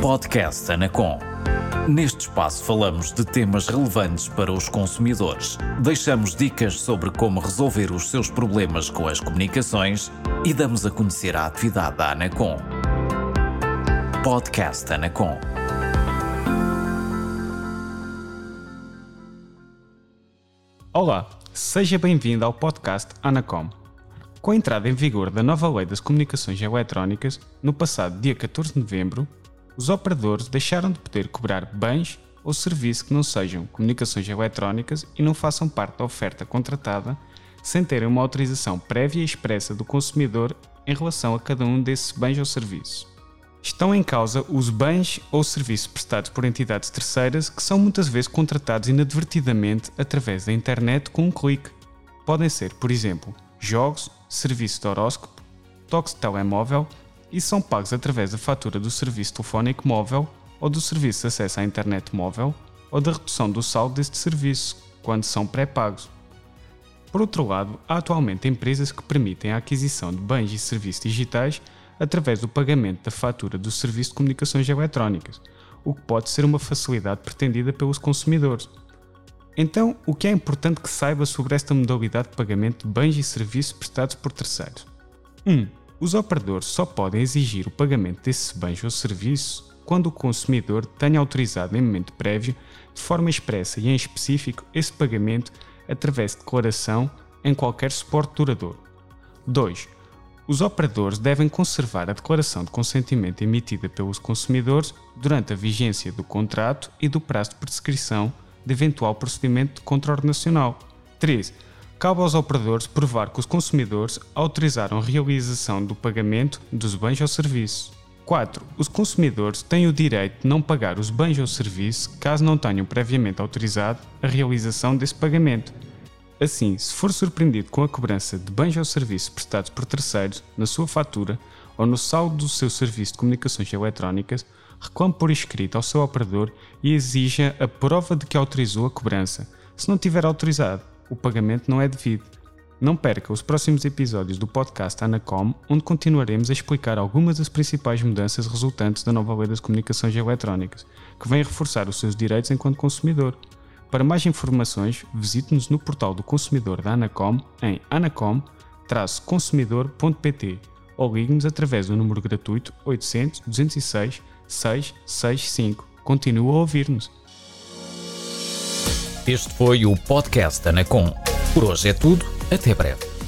Podcast Anacom. Neste espaço falamos de temas relevantes para os consumidores. Deixamos dicas sobre como resolver os seus problemas com as comunicações e damos a conhecer a atividade da Anacom. Podcast Anacom. Olá, seja bem-vindo ao podcast Anacom. Com a entrada em vigor da nova Lei das Comunicações Eletrónicas, no passado dia 14 de novembro, os operadores deixaram de poder cobrar bens ou serviços que não sejam comunicações eletrónicas e não façam parte da oferta contratada sem terem uma autorização prévia e expressa do consumidor em relação a cada um desses bens ou serviços. Estão em causa os bens ou serviços prestados por entidades terceiras que são muitas vezes contratados inadvertidamente através da internet com um clique. Podem ser, por exemplo, jogos, serviço de horóscopo, toques de telemóvel e são pagos através da fatura do serviço telefónico móvel ou do serviço de acesso à internet móvel ou da redução do saldo deste serviço, quando são pré-pagos. Por outro lado, há atualmente empresas que permitem a aquisição de bens e serviços digitais através do pagamento da fatura do serviço de comunicações eletrónicas, o que pode ser uma facilidade pretendida pelos consumidores. Então, o que é importante que saiba sobre esta modalidade de pagamento de bens e serviços prestados por terceiros? 1. Um, os operadores só podem exigir o pagamento desses bens ou serviços quando o consumidor tenha autorizado em momento prévio, de forma expressa e em específico, esse pagamento através de declaração em qualquer suporte duradouro. 2. Os operadores devem conservar a declaração de consentimento emitida pelos consumidores durante a vigência do contrato e do prazo de prescrição de eventual procedimento de controle nacional. 3. Cabe aos operadores provar que os consumidores autorizaram a realização do pagamento dos bens ou serviços. 4. Os consumidores têm o direito de não pagar os bens ou serviços caso não tenham previamente autorizado a realização desse pagamento. Assim, se for surpreendido com a cobrança de bens ou serviços prestados por terceiros na sua fatura ou no saldo do seu serviço de comunicações eletrónicas, reclame por escrito ao seu operador e exija a prova de que autorizou a cobrança. Se não tiver autorizado, o pagamento não é devido. Não perca os próximos episódios do podcast Anacom, onde continuaremos a explicar algumas das principais mudanças resultantes da nova lei das comunicações eletrónicas, que vem reforçar os seus direitos enquanto consumidor. Para mais informações, visite-nos no portal do consumidor da Anacom em anacom-consumidor.pt ou ligue-nos através do número gratuito 800 206 665. Continua a ouvir-nos. Este foi o podcast Anacom. Por hoje é tudo. Até breve.